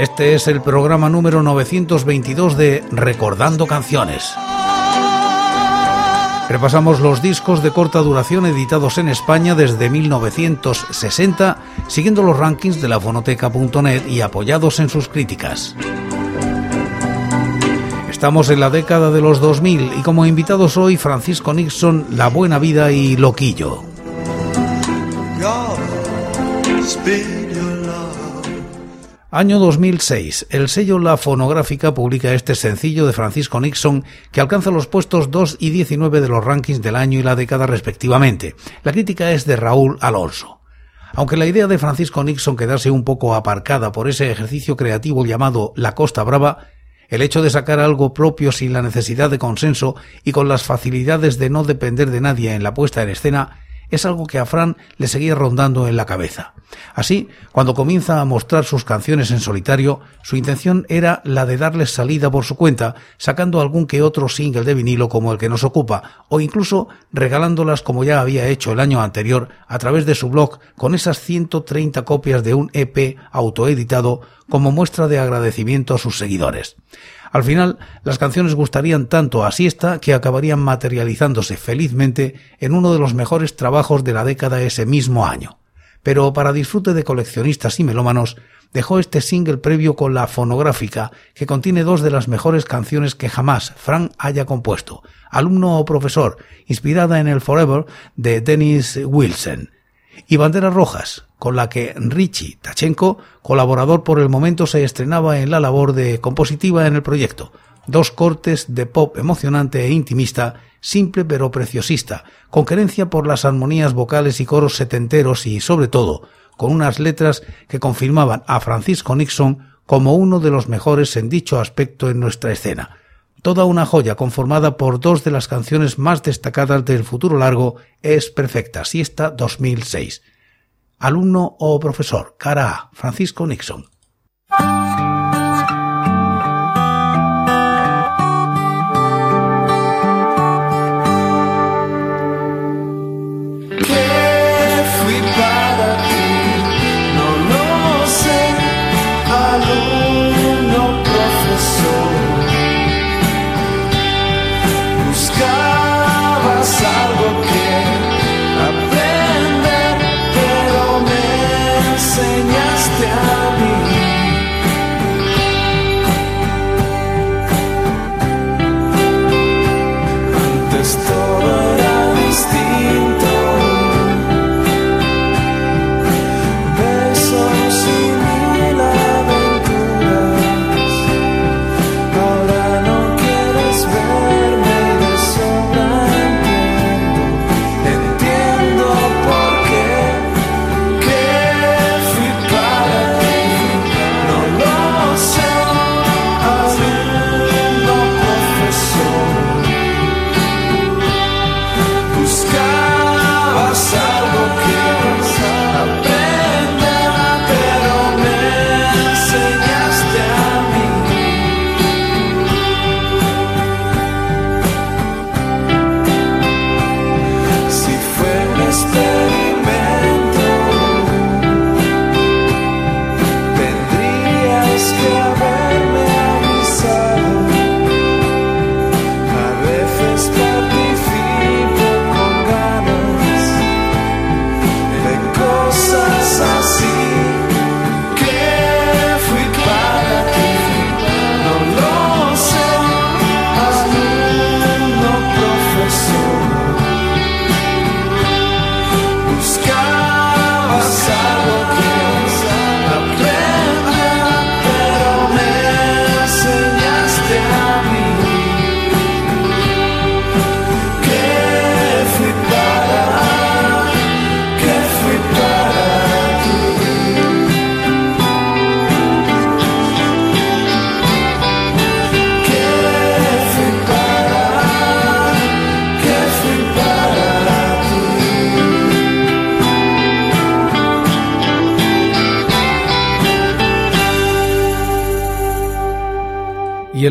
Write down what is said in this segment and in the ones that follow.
Este es el programa número 922 de Recordando Canciones. Repasamos los discos de corta duración editados en España desde 1960, siguiendo los rankings de la fonoteca.net y apoyados en sus críticas. Estamos en la década de los 2000 y como invitados hoy Francisco Nixon, La Buena Vida y Loquillo. Año 2006. El sello La Fonográfica publica este sencillo de Francisco Nixon que alcanza los puestos 2 y 19 de los rankings del año y la década respectivamente. La crítica es de Raúl Alonso. Aunque la idea de Francisco Nixon quedase un poco aparcada por ese ejercicio creativo llamado La Costa Brava, el hecho de sacar algo propio sin la necesidad de consenso y con las facilidades de no depender de nadie en la puesta en escena es algo que a Fran le seguía rondando en la cabeza. Así, cuando comienza a mostrar sus canciones en solitario, su intención era la de darles salida por su cuenta, sacando algún que otro single de vinilo como el que nos ocupa, o incluso regalándolas como ya había hecho el año anterior a través de su blog con esas 130 copias de un EP autoeditado como muestra de agradecimiento a sus seguidores. Al final, las canciones gustarían tanto a Siesta que acabarían materializándose felizmente en uno de los mejores trabajos de la década ese mismo año. Pero para disfrute de coleccionistas y melómanos, dejó este single previo con la fonográfica, que contiene dos de las mejores canciones que jamás Frank haya compuesto, Alumno o Profesor, inspirada en el Forever de Dennis Wilson, y Banderas Rojas, con la que Richie Tachenko, colaborador por el momento, se estrenaba en la labor de compositiva en el proyecto. Dos cortes de pop emocionante e intimista, simple pero preciosista, con querencia por las armonías vocales y coros setenteros y, sobre todo, con unas letras que confirmaban a Francisco Nixon como uno de los mejores en dicho aspecto en nuestra escena. Toda una joya conformada por dos de las canciones más destacadas del futuro largo es Perfecta Siesta 2006. Alumno o profesor, cara A, Francisco Nixon.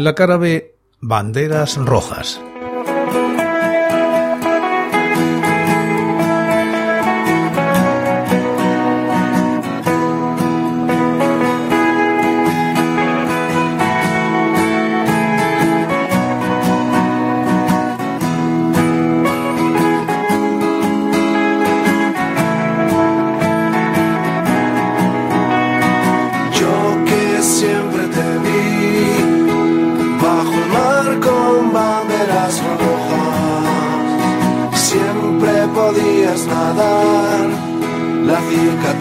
La cara B, banderas rojas.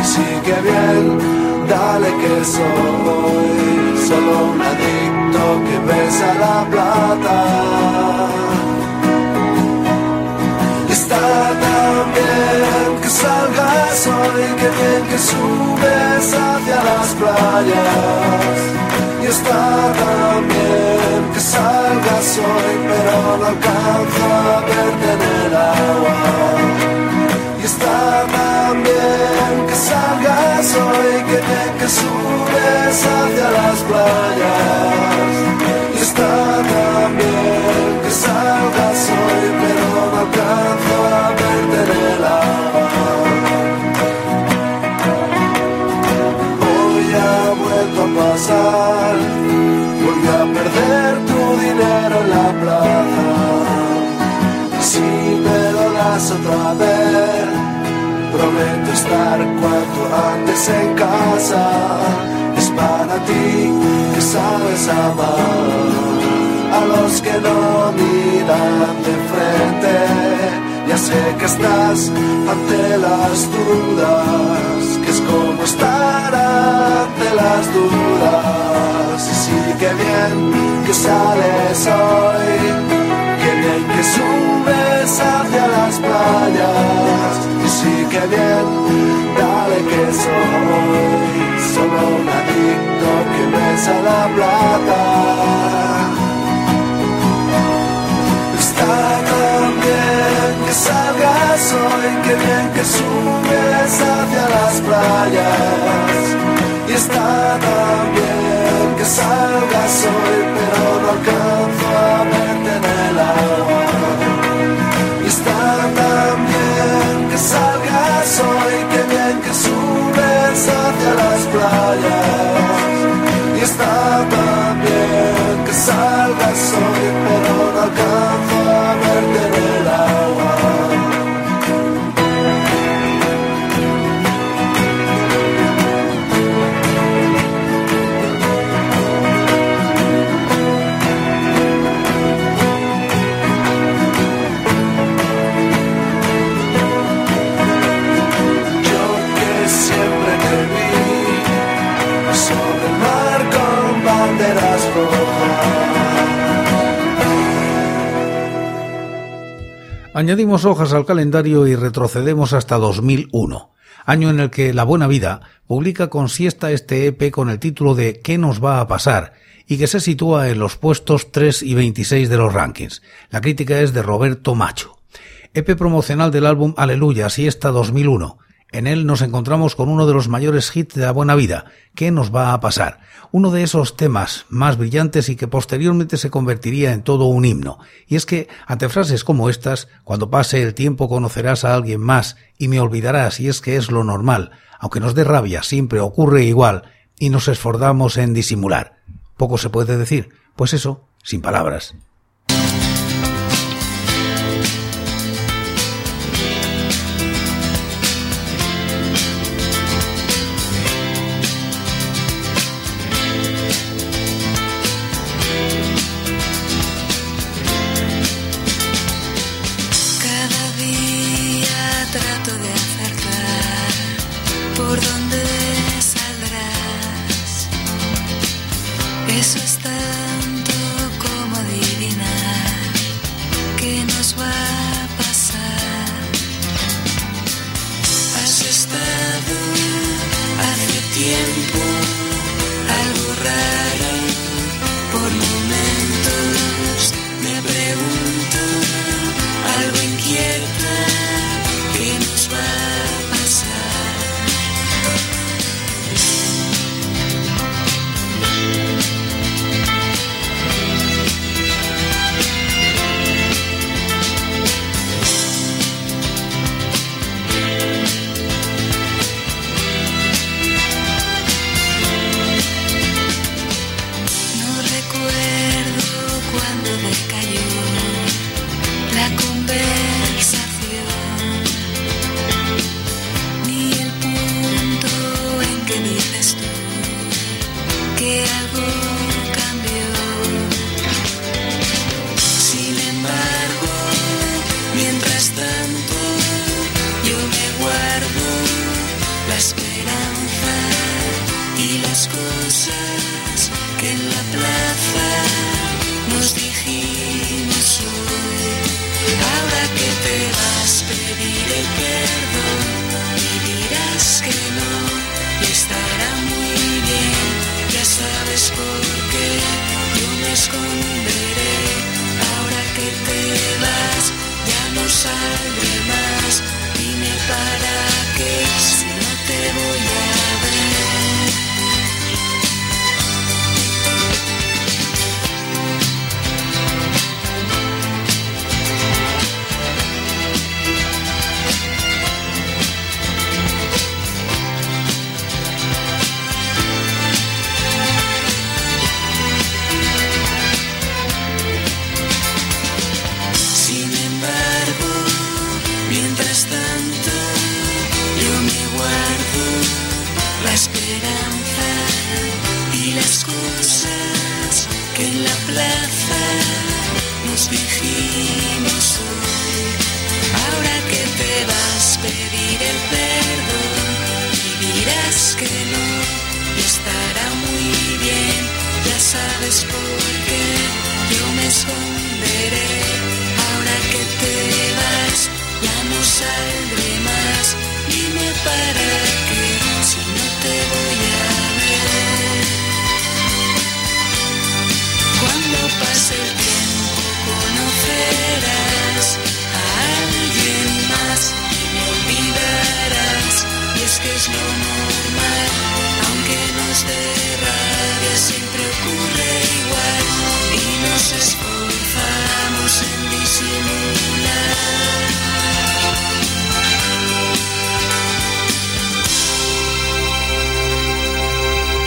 y sigue bien, dale que soy solo un adicto que besa la plata. Está tan bien que salgas hoy, que bien que subes hacia las playas. Y está tan bien que salgas hoy, pero no alcanzo a verte en el agua está tan bien que salgas hoy, que bien que subes hacia las playas. Y está tan bien que salgas hoy, pero no alcanzo en casa. Es para ti que sabes amar a los que no miran de frente. Ya sé que estás ante las dudas, que es como estar ante las dudas. Y sí que bien que sales hoy, que bien que subes hacia las playas sí que bien, dale que soy solo un adicto que besa la plata. Está tan bien que salgas hoy, que bien que subes hacia las playas. Y está Añadimos hojas al calendario y retrocedemos hasta 2001, año en el que La Buena Vida publica con siesta este EP con el título de ¿Qué nos va a pasar? y que se sitúa en los puestos 3 y 26 de los rankings. La crítica es de Roberto Macho. EP promocional del álbum Aleluya, Siesta 2001. En él nos encontramos con uno de los mayores hits de la buena vida. ¿Qué nos va a pasar? Uno de esos temas más brillantes y que posteriormente se convertiría en todo un himno. Y es que, ante frases como estas, cuando pase el tiempo conocerás a alguien más y me olvidarás y es que es lo normal. Aunque nos dé rabia, siempre ocurre igual y nos esforzamos en disimular. Poco se puede decir. Pues eso, sin palabras.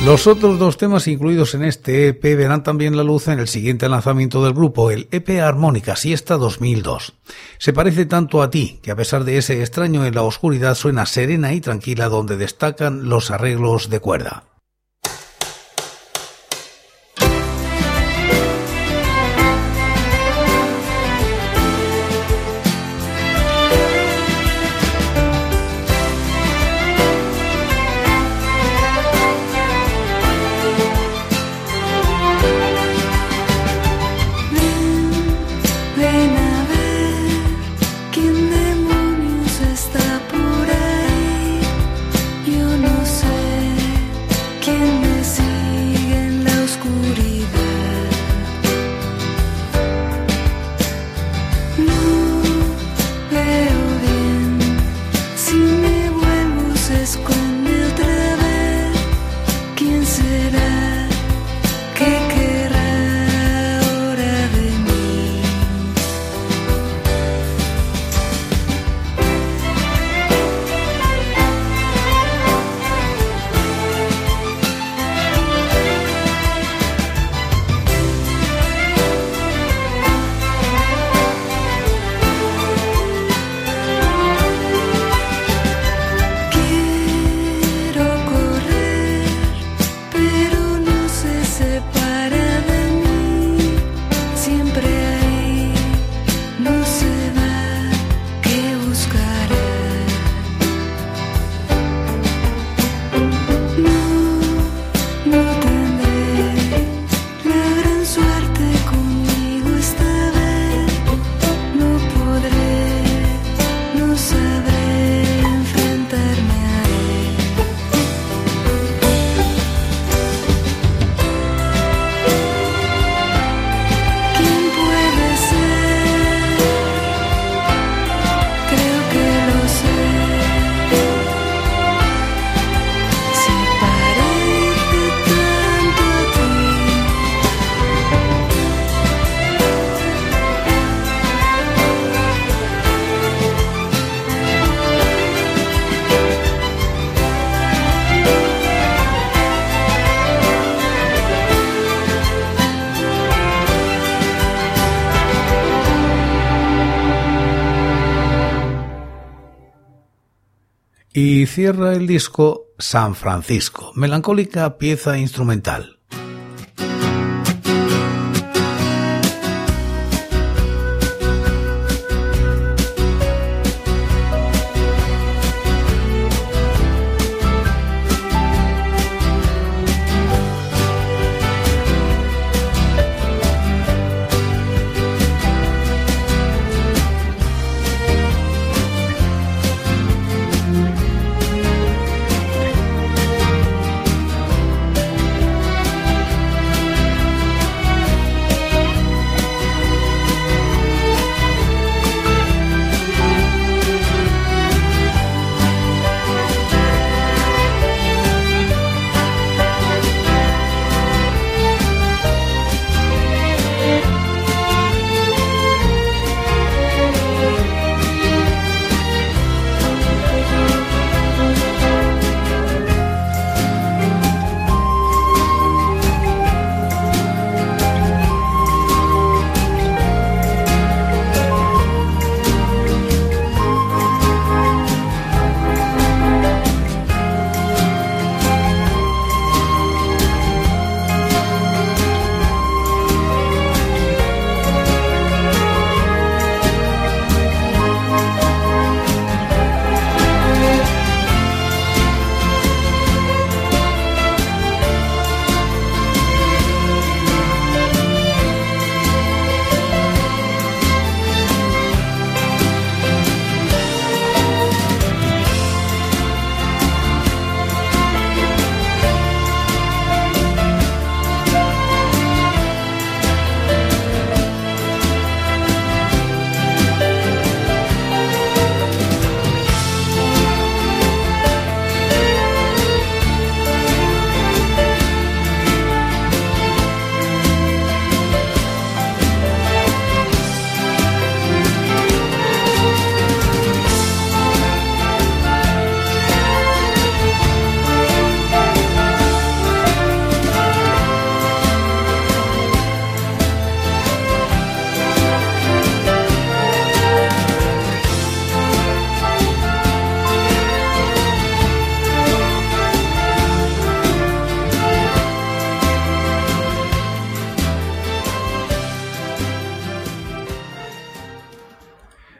Los otros dos temas incluidos en este EP verán también la luz en el siguiente lanzamiento del grupo, el EP Armónica Siesta 2002. Se parece tanto a ti, que a pesar de ese extraño en la oscuridad suena serena y tranquila donde destacan los arreglos de cuerda. Y cierra el disco San Francisco, melancólica pieza instrumental.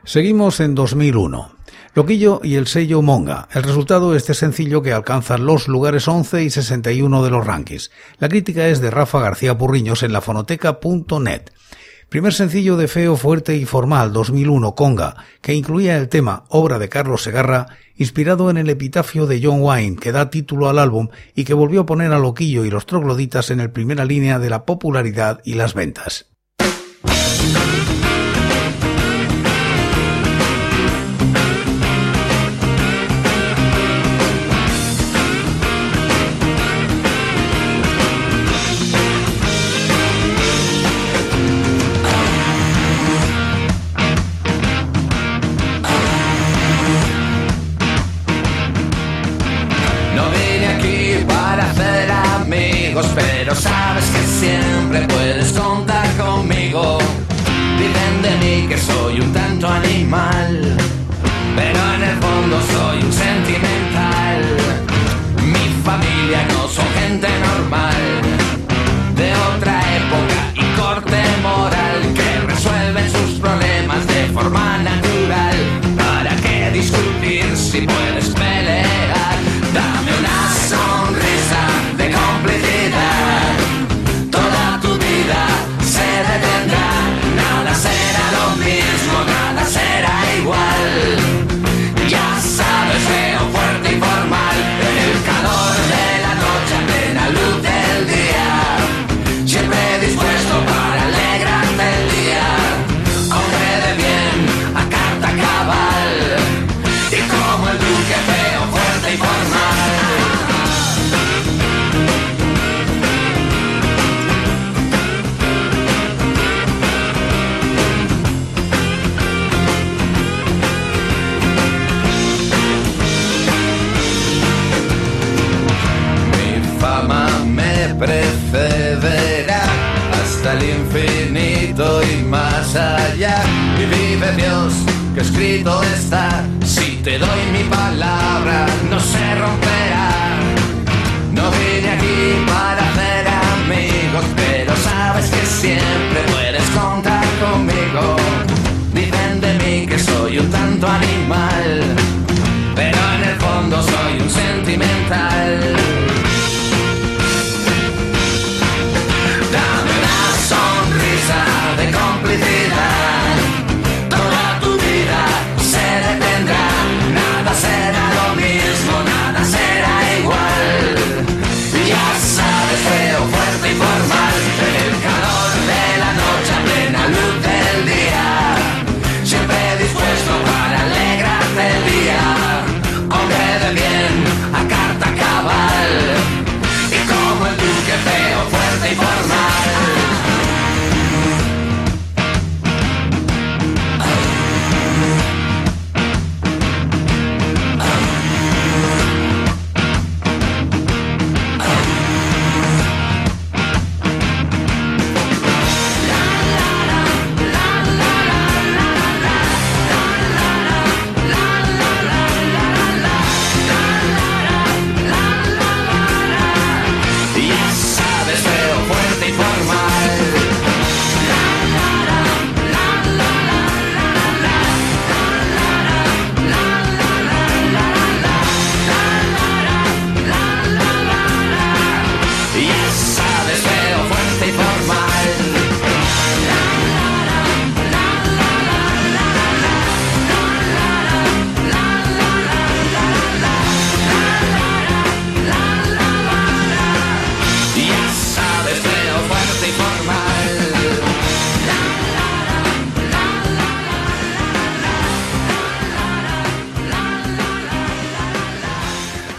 Seguimos en 2001. Loquillo y el sello Monga. El resultado este sencillo que alcanza los lugares 11 y 61 de los rankings. La crítica es de Rafa García Purriños en lafonoteca.net. Primer sencillo de Feo Fuerte y Formal 2001 Conga, que incluía el tema Obra de Carlos Segarra, inspirado en el epitafio de John Wayne que da título al álbum y que volvió a poner a Loquillo y los trogloditas en el primera línea de la popularidad y las ventas.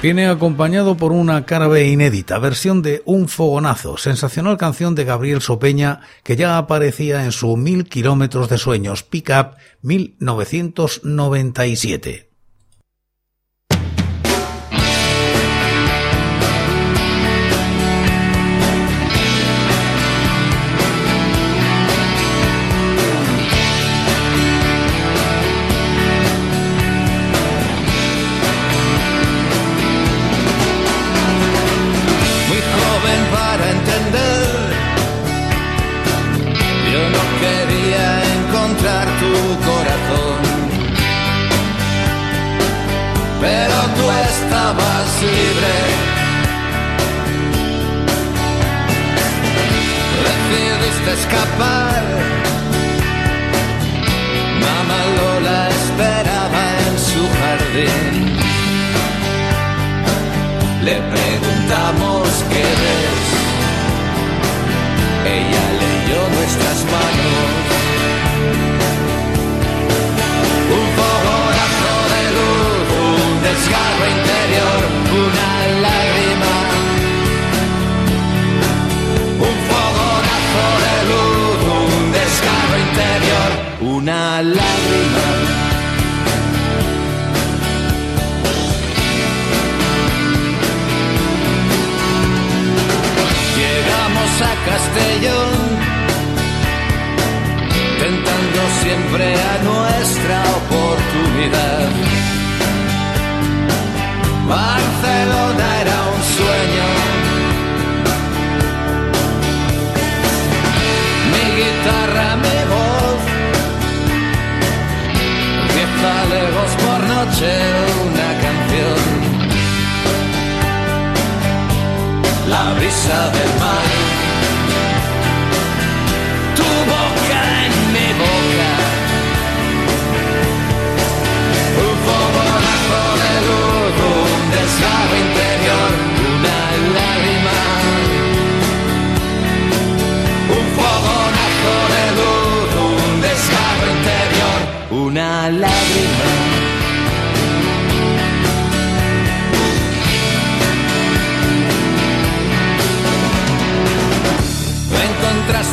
Viene acompañado por una cara B inédita, versión de Un Fogonazo, sensacional canción de Gabriel Sopeña que ya aparecía en su Mil Kilómetros de Sueños, Pick Up 1997. Libre. Decidiste escapar. Mamá Lola esperaba en su jardín. Le Tentando siempre a nuestra oportunidad. Barcelona era un sueño. Mi guitarra, mi voz, diez talegos por noche, una canción. la brisa del mar.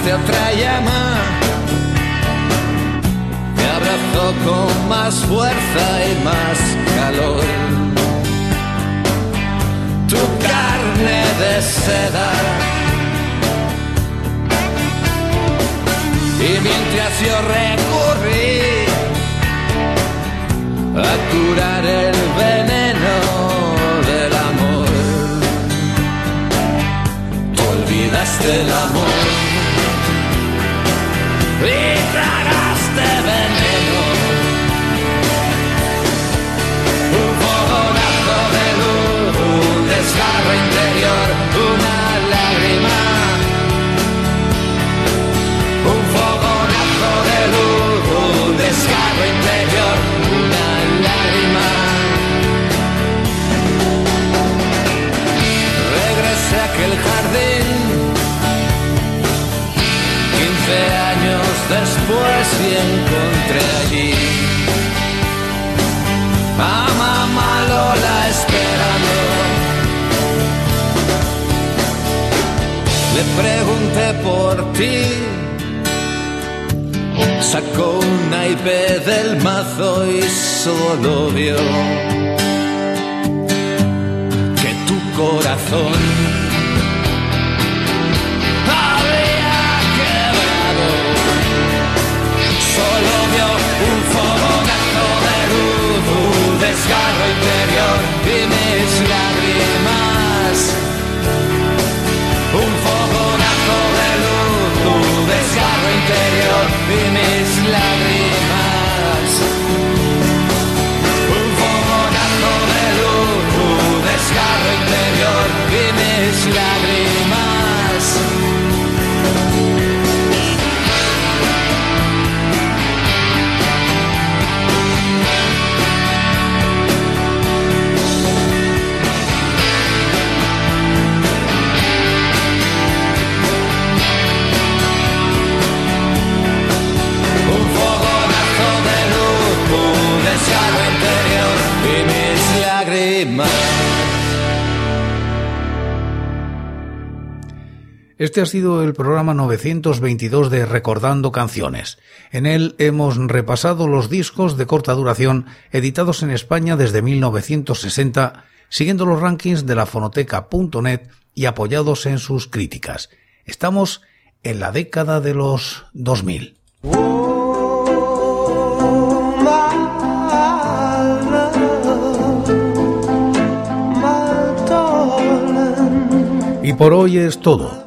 Encontraste otra llama te abrazó con más fuerza y más calor. Tu carne de seda. Y mientras yo recurrí a curar el veneno encontré allí mamá Lola esperando. Le pregunté por ti. Sacó un naipe del mazo y solo vio que tu corazón Been Este ha sido el programa 922 de Recordando Canciones. En él hemos repasado los discos de corta duración editados en España desde 1960, siguiendo los rankings de la fonoteca.net y apoyados en sus críticas. Estamos en la década de los 2000. Y por hoy es todo.